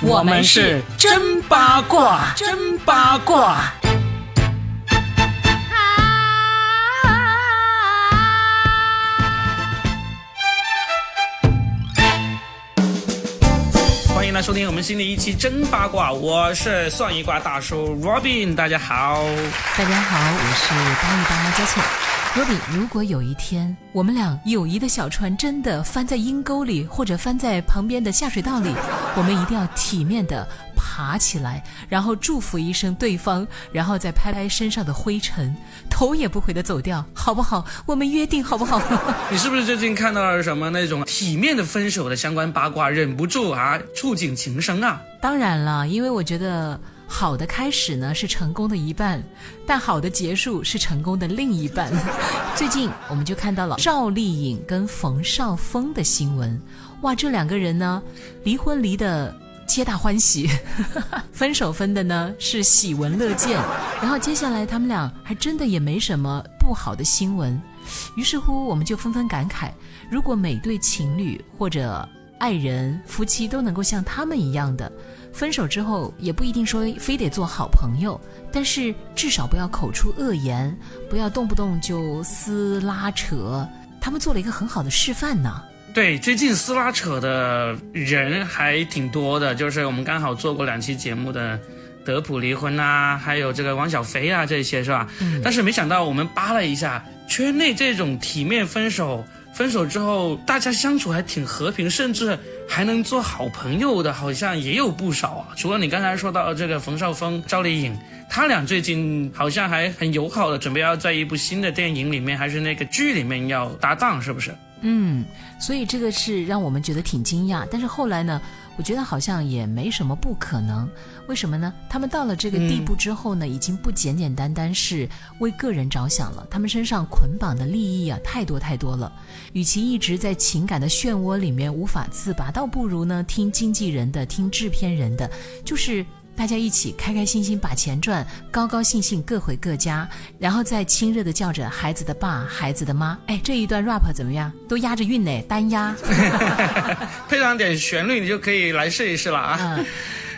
我们是真八卦，真八卦。欢迎来收听我们新的一期真八卦，我是算一卦大叔 Robin，大家好。大家好，我是八一八佳倩。罗比，如果有一天我们俩友谊的小船真的翻在阴沟里，或者翻在旁边的下水道里，我们一定要体面的爬起来，然后祝福一声对方，然后再拍拍身上的灰尘，头也不回的走掉，好不好？我们约定好不好？你是不是最近看到了什么那种体面的分手的相关八卦，忍不住啊触景情深啊？当然了，因为我觉得。好的开始呢是成功的一半，但好的结束是成功的另一半。最近我们就看到了赵丽颖跟冯绍峰的新闻，哇，这两个人呢离婚离的皆大欢喜，分手分的呢是喜闻乐见。然后接下来他们俩还真的也没什么不好的新闻，于是乎我们就纷纷感慨：如果每对情侣或者爱人、夫妻都能够像他们一样的。分手之后也不一定说非得做好朋友，但是至少不要口出恶言，不要动不动就撕拉扯。他们做了一个很好的示范呢。对，最近撕拉扯的人还挺多的，就是我们刚好做过两期节目的德普离婚啊，还有这个王小飞啊这些是吧？嗯。但是没想到我们扒了一下圈内这种体面分手。分手之后，大家相处还挺和平，甚至还能做好朋友的，好像也有不少啊。除了你刚才说到这个冯绍峰、赵丽颖，他俩最近好像还很友好的，准备要在一部新的电影里面，还是那个剧里面要搭档，是不是？嗯，所以这个是让我们觉得挺惊讶。但是后来呢？我觉得好像也没什么不可能，为什么呢？他们到了这个地步之后呢，已经不简简单单是为个人着想了，他们身上捆绑的利益啊太多太多了。与其一直在情感的漩涡里面无法自拔，倒不如呢听经纪人的，听制片人的，就是。大家一起开开心心把钱赚，高高兴兴各回各家，然后再亲热的叫着孩子的爸、孩子的妈。哎，这一段 rap 怎么样？都押着韵呢，单押。配上点旋律，你就可以来试一试了啊！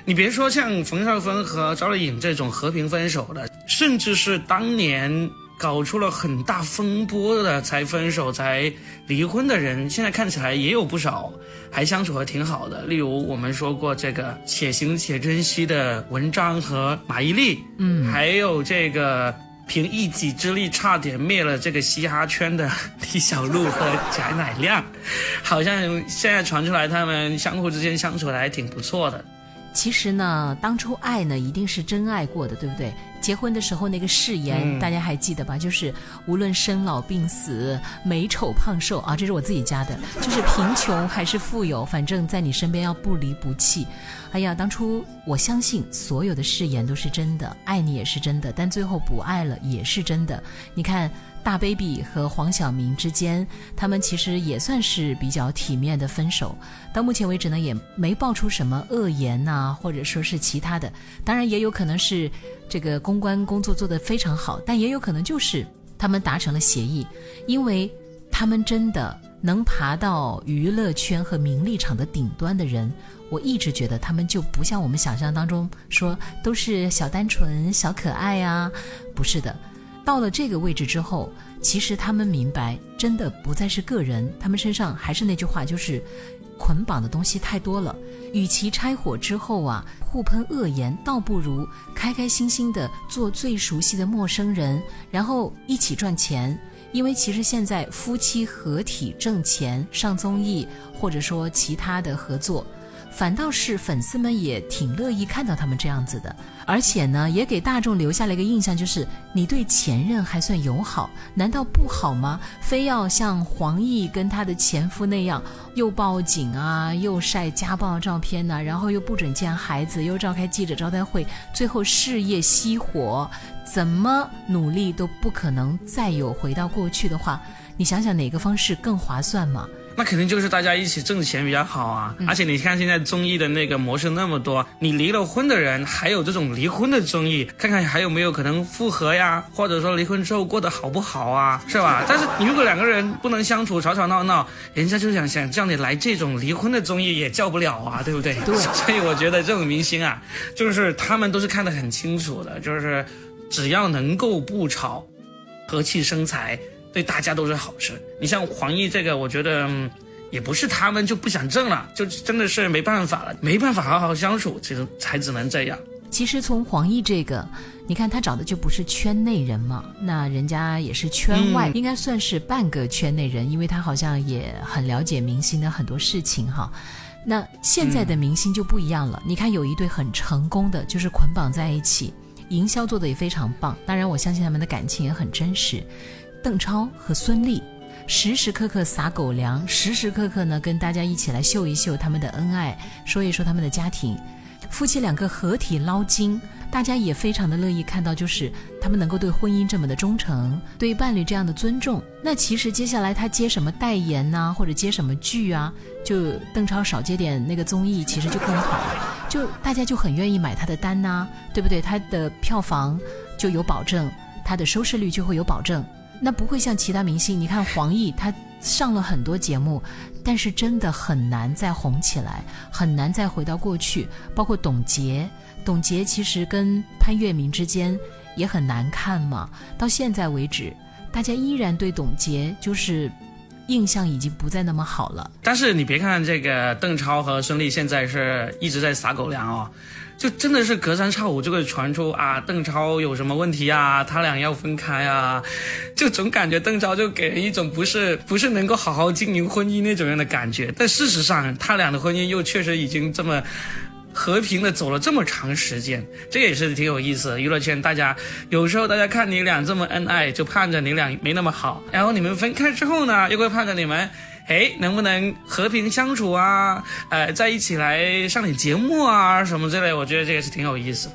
你别说像冯绍峰和赵丽颖这种和平分手的，甚至是当年。搞出了很大风波的才分手才离婚的人，现在看起来也有不少还相处的挺好的。例如我们说过这个且行且珍惜的文章和马伊琍，嗯，还有这个凭一己之力差点灭了这个嘻哈圈的李小璐和贾乃亮，好像现在传出来他们相互之间相处的还挺不错的。其实呢，当初爱呢一定是真爱过的，对不对？结婚的时候那个誓言，大家还记得吧？就是无论生老病死、美丑胖瘦啊，这是我自己加的。就是贫穷还是富有，反正在你身边要不离不弃。哎呀，当初我相信所有的誓言都是真的，爱你也是真的，但最后不爱了也是真的。你看。大 baby 和黄晓明之间，他们其实也算是比较体面的分手。到目前为止呢，也没爆出什么恶言呐，或者说是其他的。当然，也有可能是这个公关工作做得非常好，但也有可能就是他们达成了协议，因为他们真的能爬到娱乐圈和名利场的顶端的人，我一直觉得他们就不像我们想象当中说都是小单纯、小可爱呀，不是的。到了这个位置之后，其实他们明白，真的不再是个人，他们身上还是那句话，就是捆绑的东西太多了。与其拆伙之后啊互喷恶言，倒不如开开心心的做最熟悉的陌生人，然后一起赚钱。因为其实现在夫妻合体挣钱、上综艺，或者说其他的合作。反倒是粉丝们也挺乐意看到他们这样子的，而且呢，也给大众留下了一个印象，就是你对前任还算友好，难道不好吗？非要像黄奕跟他的前夫那样，又报警啊，又晒家暴照片呢，然后又不准见孩子，又召开记者招待会，最后事业熄火，怎么努力都不可能再有回到过去的话，你想想哪个方式更划算吗？那肯定就是大家一起挣钱比较好啊。而且你看现在综艺的那个模式那么多，你离了婚的人还有这种离婚的综艺，看看还有没有可能复合呀，或者说离婚之后过得好不好啊，是吧？但是你如果两个人不能相处，吵吵闹闹，人家就想想叫你来这种离婚的综艺也叫不了啊，对不对？对。所以我觉得这种明星啊，就是他们都是看得很清楚的，就是只要能够不吵，和气生财。对大家都是好事。你像黄奕这个，我觉得也不是他们就不想挣了，就真的是没办法了，没办法好好相处，其实才只能这样。其实从黄奕这个，你看他找的就不是圈内人嘛，那人家也是圈外，应该算是半个圈内人，因为他好像也很了解明星的很多事情哈。那现在的明星就不一样了，你看有一对很成功的，就是捆绑在一起，营销做的也非常棒。当然，我相信他们的感情也很真实。邓超和孙俪时时刻刻撒狗粮，时时刻刻呢跟大家一起来秀一秀他们的恩爱，说一说他们的家庭，夫妻两个合体捞金，大家也非常的乐意看到，就是他们能够对婚姻这么的忠诚，对伴侣这样的尊重。那其实接下来他接什么代言呐，或者接什么剧啊，就邓超少接点那个综艺，其实就更好，就大家就很愿意买他的单呐，对不对？他的票房就有保证，他的收视率就会有保证。那不会像其他明星，你看黄奕，他上了很多节目，但是真的很难再红起来，很难再回到过去。包括董洁，董洁其实跟潘粤明之间也很难看嘛。到现在为止，大家依然对董洁就是印象已经不再那么好了。但是你别看这个邓超和孙俪现在是一直在撒狗粮哦。就真的是隔三差五就会传出啊，邓超有什么问题啊，他俩要分开啊，就总感觉邓超就给人一种不是不是能够好好经营婚姻那种样的感觉。但事实上，他俩的婚姻又确实已经这么和平的走了这么长时间，这也是挺有意思的。娱乐圈大家有时候大家看你俩这么恩爱，就盼着你俩没那么好，然后你们分开之后呢，又会盼着你们。哎，能不能和平相处啊？呃，在一起来上点节目啊，什么之类，我觉得这个是挺有意思。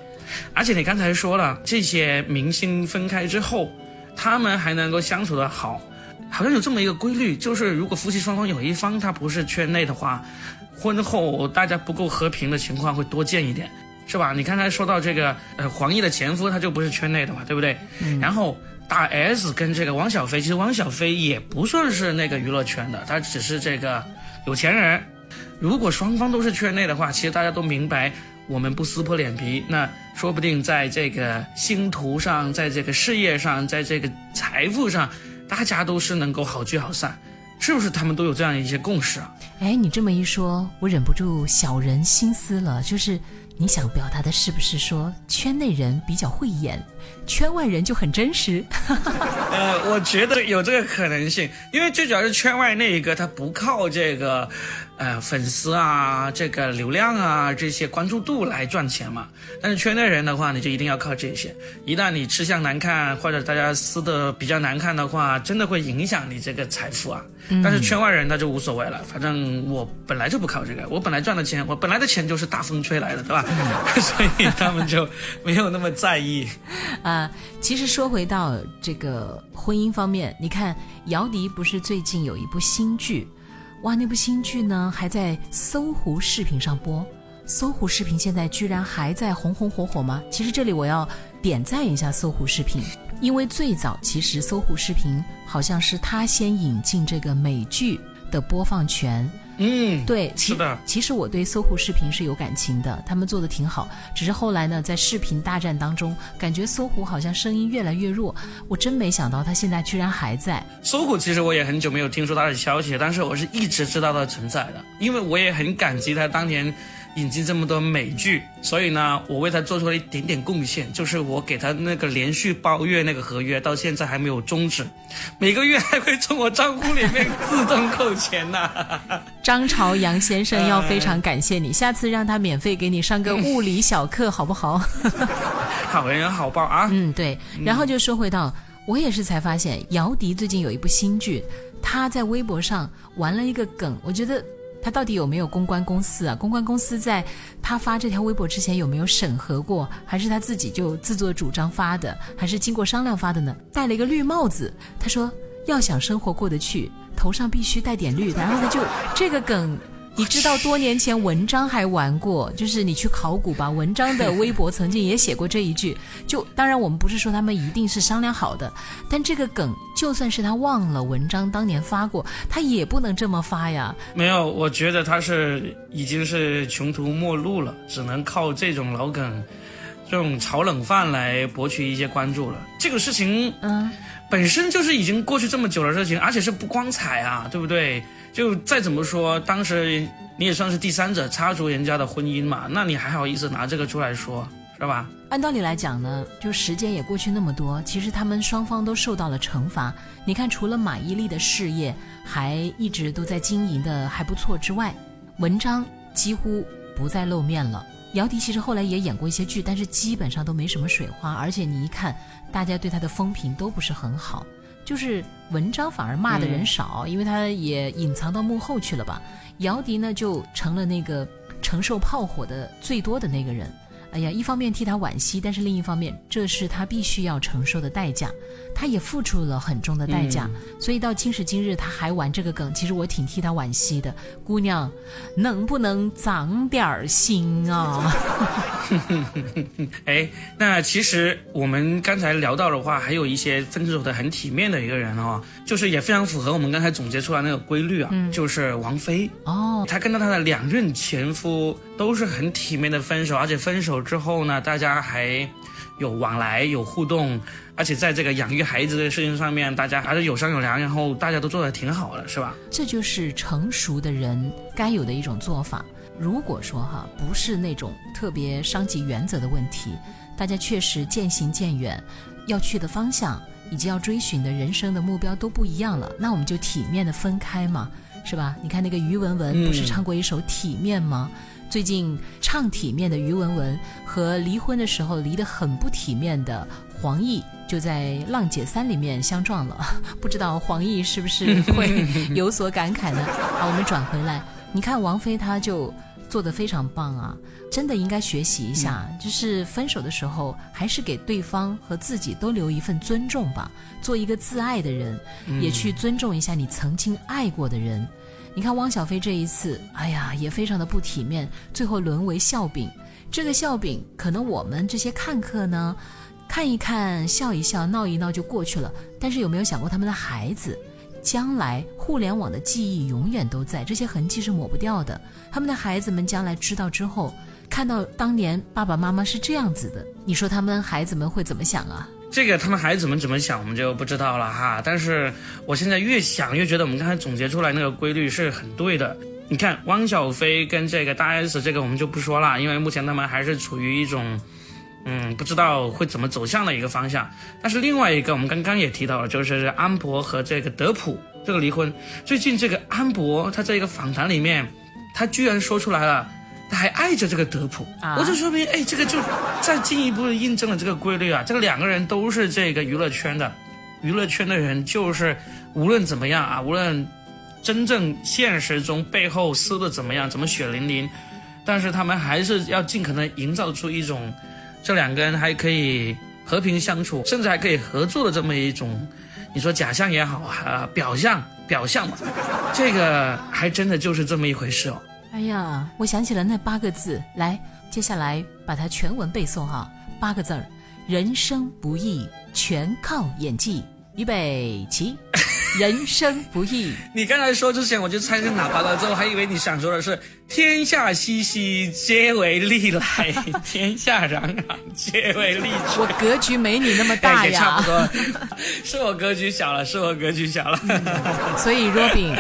而且你刚才说了，这些明星分开之后，他们还能够相处的好，好像有这么一个规律，就是如果夫妻双方有一方他不是圈内的话，婚后大家不够和平的情况会多见一点，是吧？你刚才说到这个，呃，黄奕的前夫他就不是圈内的嘛，对不对？然后。大 S 跟这个汪小菲，其实汪小菲也不算是那个娱乐圈的，他只是这个有钱人。如果双方都是圈内的话，其实大家都明白，我们不撕破脸皮，那说不定在这个星途上，在这个事业上，在这个财富上，大家都是能够好聚好散，是不是？他们都有这样一些共识啊？哎，你这么一说，我忍不住小人心思了，就是。你想表达的是不是说圈内人比较会演，圈外人就很真实？呃，我觉得有这个可能性，因为最主要是圈外那一个他不靠这个。呃，粉丝啊，这个流量啊，这些关注度来赚钱嘛。但是圈内人的话，你就一定要靠这些。一旦你吃相难看，或者大家撕的比较难看的话，真的会影响你这个财富啊。但是圈外人他就无所谓了，反正我本来就不靠这个，我本来赚的钱，我本来的钱就是大风吹来的，对吧？所以他们就没有那么在意。啊，其实说回到这个婚姻方面，你看姚笛不是最近有一部新剧？哇，那部新剧呢还在搜狐视频上播，搜狐视频现在居然还在红红火火吗？其实这里我要点赞一下搜狐视频，因为最早其实搜狐视频好像是他先引进这个美剧的播放权。嗯，对，是的。其实我对搜狐视频是有感情的，他们做的挺好。只是后来呢，在视频大战当中，感觉搜狐好像声音越来越弱。我真没想到他现在居然还在。搜狐其实我也很久没有听说他的消息，但是我是一直知道他存在的，因为我也很感激他当年。引进这么多美剧，所以呢，我为他做出了一点点贡献，就是我给他那个连续包月那个合约，到现在还没有终止，每个月还会从我账户里面自动扣钱呢。张朝阳先生要非常感谢你，下次让他免费给你上个物理小课，好不好？好人好报啊。嗯，对。然后就说回到，我也是才发现，姚笛最近有一部新剧，他在微博上玩了一个梗，我觉得。他到底有没有公关公司啊？公关公司在他发这条微博之前有没有审核过？还是他自己就自作主张发的？还是经过商量发的呢？戴了一个绿帽子，他说要想生活过得去，头上必须带点绿，然后他就这个梗。你知道多年前文章还玩过，就是你去考古吧，文章的微博曾经也写过这一句。就当然我们不是说他们一定是商量好的，但这个梗就算是他忘了文章当年发过，他也不能这么发呀。没有，我觉得他是已经是穷途末路了，只能靠这种老梗，这种炒冷饭来博取一些关注了。这个事情，嗯，本身就是已经过去这么久的事情，而且是不光彩啊，对不对？就再怎么说，当时你也算是第三者插足人家的婚姻嘛，那你还好意思拿这个出来说，是吧？按道理来讲呢，就时间也过去那么多，其实他们双方都受到了惩罚。你看，除了马伊琍的事业还一直都在经营的还不错之外，文章几乎不再露面了。姚笛其实后来也演过一些剧，但是基本上都没什么水花，而且你一看，大家对她的风评都不是很好。就是文章反而骂的人少，因为他也隐藏到幕后去了吧。姚笛呢，就成了那个承受炮火的最多的那个人。哎呀，一方面替他惋惜，但是另一方面，这是他必须要承受的代价，他也付出了很重的代价。所以到今时今日，他还玩这个梗，其实我挺替他惋惜的。姑娘，能不能长点心啊？哎，那其实我们刚才聊到的话，还有一些分手的很体面的一个人哦，就是也非常符合我们刚才总结出来那个规律啊，就是王菲哦，她跟到她的两任前夫都是很体面的分手，而且分手。之后呢，大家还有往来有互动，而且在这个养育孩子的事情上面，大家还是有商有量，然后大家都做的挺好的，是吧？这就是成熟的人该有的一种做法。如果说哈不是那种特别伤及原则的问题，大家确实渐行渐远，要去的方向以及要追寻的人生的目标都不一样了，那我们就体面的分开嘛，是吧？你看那个于文文不是唱过一首《体面》吗？最近唱体面的于文文和离婚的时候离得很不体面的黄奕，就在《浪姐三》里面相撞了。不知道黄奕是不是会有所感慨呢？好，我们转回来，你看王菲她就做得非常棒啊，真的应该学习一下，就是分手的时候还是给对方和自己都留一份尊重吧，做一个自爱的人，也去尊重一下你曾经爱过的人。你看汪小菲这一次，哎呀，也非常的不体面，最后沦为笑柄。这个笑柄，可能我们这些看客呢，看一看，笑一笑，闹一闹就过去了。但是有没有想过他们的孩子？将来互联网的记忆永远都在，这些痕迹是抹不掉的。他们的孩子们将来知道之后，看到当年爸爸妈妈是这样子的，你说他们孩子们会怎么想啊？这个他们孩子们怎么想，我们就不知道了哈。但是我现在越想越觉得，我们刚才总结出来那个规律是很对的。你看，汪小菲跟这个大 S，这个我们就不说了，因为目前他们还是处于一种，嗯，不知道会怎么走向的一个方向。但是另外一个，我们刚刚也提到了，就是安博和这个德普这个离婚。最近这个安博他在一个访谈里面，他居然说出来了。他还爱着这个德普，我就说明，哎，这个就再进一步的印证了这个规律啊。这个两个人都是这个娱乐圈的，娱乐圈的人就是无论怎么样啊，无论真正现实中背后撕的怎么样，怎么血淋淋，但是他们还是要尽可能营造出一种这两个人还可以和平相处，甚至还可以合作的这么一种，你说假象也好啊，表象表象嘛，这个还真的就是这么一回事哦。哎呀，我想起了那八个字，来，接下来把它全文背诵哈。八个字儿：人生不易，全靠演技。预备起。人生不易。你刚才说之前，我就猜是哪八个字，我还以为你想说的是“天下熙熙，皆为利来；天下攘攘，皆为利去”。我格局没你那么大呀。差不多，是我格局小了，是我格局小了。所以若饼，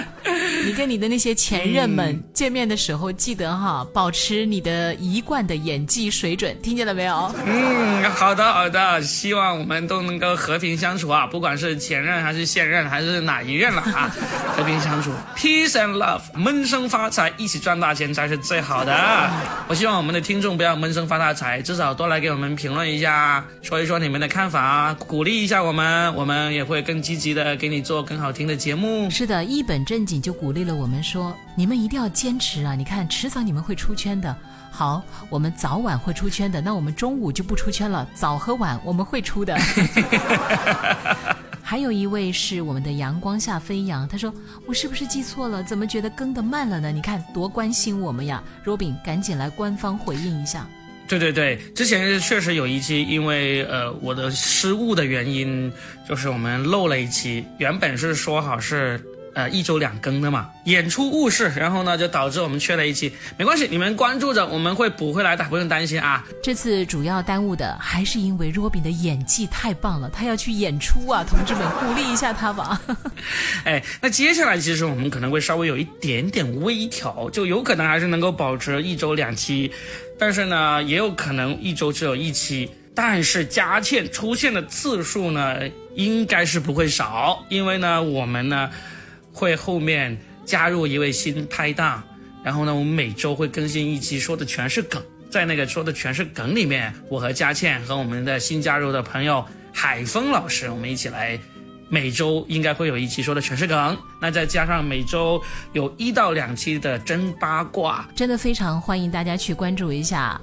你跟你的那些前任们见面的时候，记得哈，保持你的一贯的演技水准，听见了没有？嗯，好的好的，希望我们都能够和平相处啊，不管是前任还是现任还是。哪一任了啊？和平相处，peace and love，闷声发财，一起赚大钱才是最好的。我希望我们的听众不要闷声发大财，至少多来给我们评论一下，说一说你们的看法，鼓励一下我们，我们也会更积极的给你做更好听的节目。是的，一本正经就鼓励了我们说，你们一定要坚持啊！你看，迟早你们会出圈的。好，我们早晚会出圈的，那我们中午就不出圈了，早和晚我们会出的。还有一位是我们的阳光下飞扬，他说我是不是记错了？怎么觉得更的慢了呢？你看多关心我们呀，Robin，赶紧来官方回应一下。对对对，之前确实有一期，因为呃我的失误的原因，就是我们漏了一期，原本是说好是。呃，一周两更的嘛，演出误事，然后呢，就导致我们缺了一期。没关系，你们关注着，我们会补回来的，不用担心啊。这次主要耽误的还是因为 Robin 的演技太棒了，他要去演出啊，同志们鼓励一下他吧。哎，那接下来其实我们可能会稍微有一点点微调，就有可能还是能够保持一周两期，但是呢，也有可能一周只有一期。但是佳倩出现的次数呢，应该是不会少，因为呢，我们呢。会后面加入一位新拍档，然后呢，我们每周会更新一期，说的全是梗。在那个说的全是梗里面，我和佳倩和我们的新加入的朋友海峰老师，我们一起来，每周应该会有一期说的全是梗。那再加上每周有一到两期的真八卦，真的非常欢迎大家去关注一下。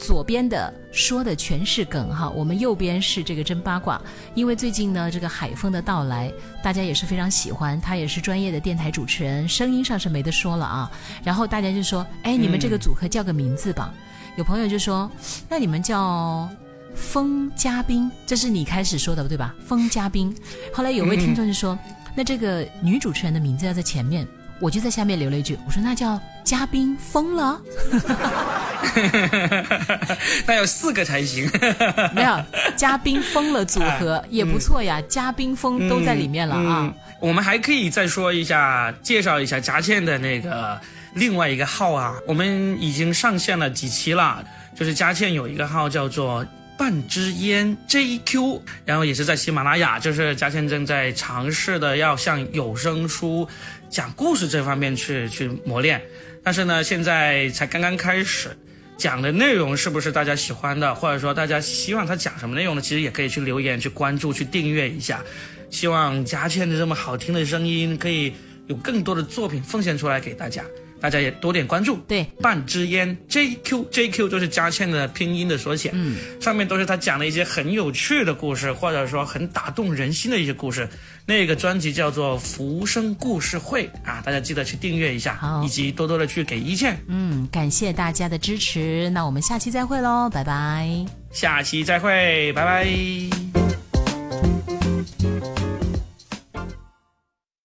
左边的说的全是梗哈，我们右边是这个真八卦。因为最近呢，这个海风的到来，大家也是非常喜欢，他也是专业的电台主持人，声音上是没得说了啊。然后大家就说，哎，你们这个组合叫个名字吧。有朋友就说，那你们叫风嘉宾，这是你开始说的对吧？风嘉宾。后来有位听众就说，那这个女主持人的名字要在前面。我就在下面留了一句，我说那叫嘉宾疯了，那要四个才行。没有，嘉宾疯了组合 也不错呀，嘉宾疯都在里面了啊。我们还可以再说一下，介绍一下佳倩的那个另外一个号啊，我们已经上线了几期了，就是佳倩有一个号叫做。半支烟 JQ，然后也是在喜马拉雅，就是佳倩正在尝试的要向有声书讲故事这方面去去磨练，但是呢，现在才刚刚开始，讲的内容是不是大家喜欢的，或者说大家希望他讲什么内容呢？其实也可以去留言、去关注、去订阅一下，希望佳倩的这么好听的声音可以有更多的作品奉献出来给大家。大家也多点关注，对，半支烟 JQ JQ 就是佳倩的拼音的缩写，嗯，上面都是他讲的一些很有趣的故事，或者说很打动人心的一些故事。那个专辑叫做《浮生故事会》啊，大家记得去订阅一下，以及多多的去给一倩。嗯，感谢大家的支持，那我们下期再会喽，拜拜。下期再会，拜拜。